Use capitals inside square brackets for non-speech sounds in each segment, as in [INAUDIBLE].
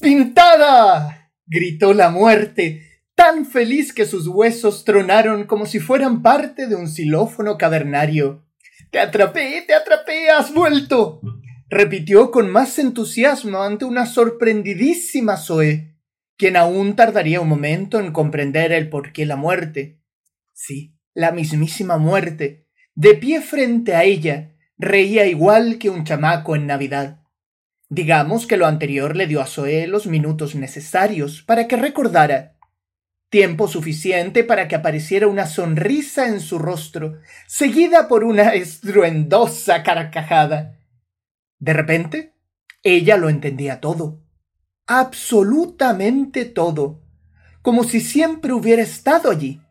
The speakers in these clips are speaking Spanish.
¡Pintada! gritó la muerte, tan feliz que sus huesos tronaron como si fueran parte de un xilófono cavernario. ¡Te atrapé! ¡Te atrapé! ¡Has vuelto! repitió con más entusiasmo ante una sorprendidísima Zoe, quien aún tardaría un momento en comprender el por qué la muerte. Sí, la mismísima muerte, de pie frente a ella, reía igual que un chamaco en Navidad. Digamos que lo anterior le dio a Zoe los minutos necesarios para que recordara. Tiempo suficiente para que apareciera una sonrisa en su rostro, seguida por una estruendosa carcajada. De repente, ella lo entendía todo. Absolutamente todo. Como si siempre hubiera estado allí.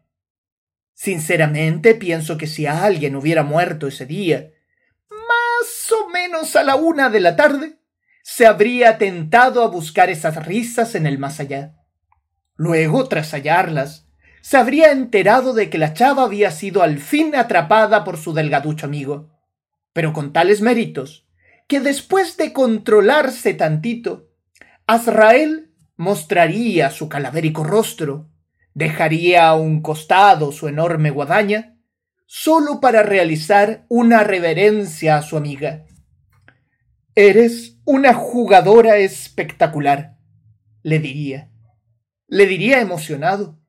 Sinceramente pienso que si alguien hubiera muerto ese día, más o menos a la una de la tarde, se habría tentado a buscar esas risas en el más allá. Luego, tras hallarlas, se habría enterado de que la chava había sido al fin atrapada por su delgaducho amigo, pero con tales méritos, que después de controlarse tantito, Azrael mostraría su calavérico rostro, dejaría a un costado su enorme guadaña, solo para realizar una reverencia a su amiga. Eres una jugadora espectacular, le diría. Le diría emocionado,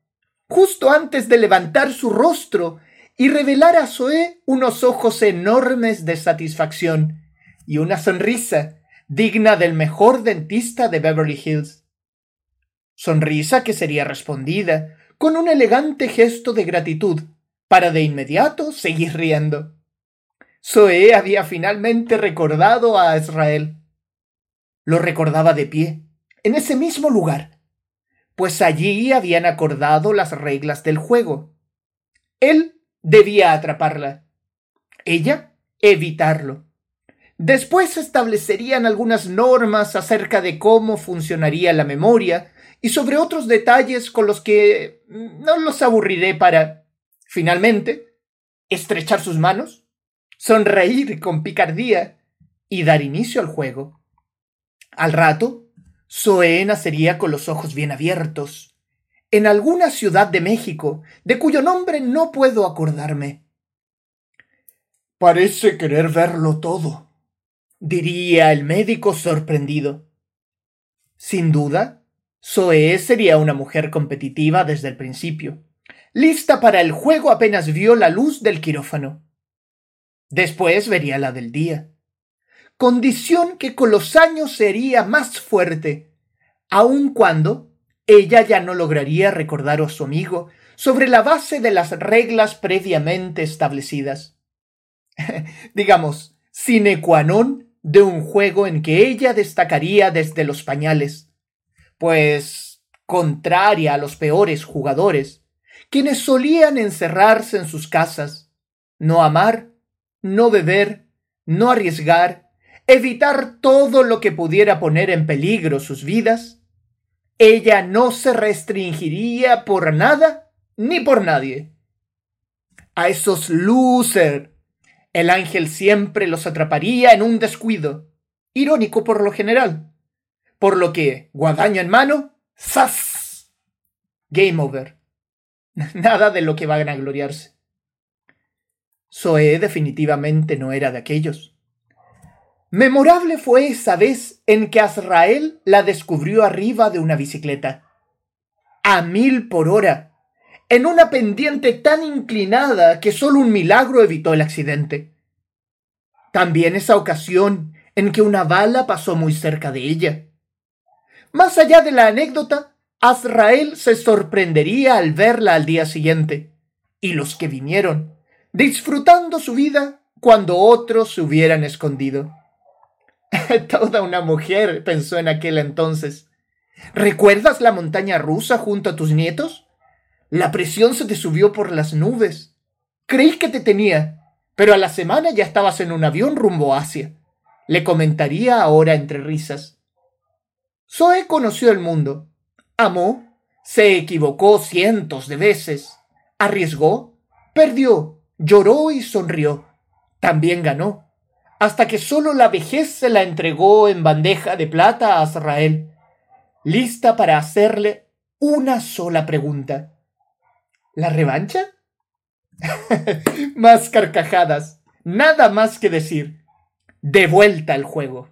justo antes de levantar su rostro y revelar a Zoe unos ojos enormes de satisfacción y una sonrisa digna del mejor dentista de Beverly Hills. Sonrisa que sería respondida con un elegante gesto de gratitud para de inmediato seguir riendo. Zoe había finalmente recordado a Israel. Lo recordaba de pie, en ese mismo lugar, pues allí habían acordado las reglas del juego. Él debía atraparla, ella evitarlo. Después establecerían algunas normas acerca de cómo funcionaría la memoria y sobre otros detalles con los que no los aburriré para, finalmente, estrechar sus manos sonreír con picardía y dar inicio al juego. Al rato, Zoe nacería con los ojos bien abiertos, en alguna ciudad de México, de cuyo nombre no puedo acordarme. Parece querer verlo todo, diría el médico sorprendido. Sin duda, Zoe sería una mujer competitiva desde el principio, lista para el juego apenas vio la luz del quirófano. Después vería la del día. Condición que con los años sería más fuerte, aun cuando ella ya no lograría recordar a su amigo sobre la base de las reglas previamente establecidas. [LAUGHS] Digamos, sine qua non de un juego en que ella destacaría desde los pañales, pues, contraria a los peores jugadores, quienes solían encerrarse en sus casas, no amar no beber, no arriesgar, evitar todo lo que pudiera poner en peligro sus vidas, ella no se restringiría por nada ni por nadie. A esos loser, el ángel siempre los atraparía en un descuido, irónico por lo general, por lo que, guadaña en mano, ¡zas! Game over. [LAUGHS] Nada de lo que van a gloriarse. Zoe definitivamente no era de aquellos. Memorable fue esa vez en que Azrael la descubrió arriba de una bicicleta. A mil por hora, en una pendiente tan inclinada que solo un milagro evitó el accidente. También esa ocasión en que una bala pasó muy cerca de ella. Más allá de la anécdota, Azrael se sorprendería al verla al día siguiente, y los que vinieron disfrutando su vida cuando otros se hubieran escondido. [LAUGHS] Toda una mujer, pensó en aquel entonces. ¿Recuerdas la montaña rusa junto a tus nietos? La presión se te subió por las nubes. Creí que te tenía, pero a la semana ya estabas en un avión rumbo a Asia. Le comentaría ahora entre risas. Zoe conoció el mundo. Amó, se equivocó cientos de veces. Arriesgó, perdió, lloró y sonrió. También ganó, hasta que solo la vejez se la entregó en bandeja de plata a Azrael, lista para hacerle una sola pregunta. ¿La revancha? [LAUGHS] más carcajadas, nada más que decir. De vuelta al juego.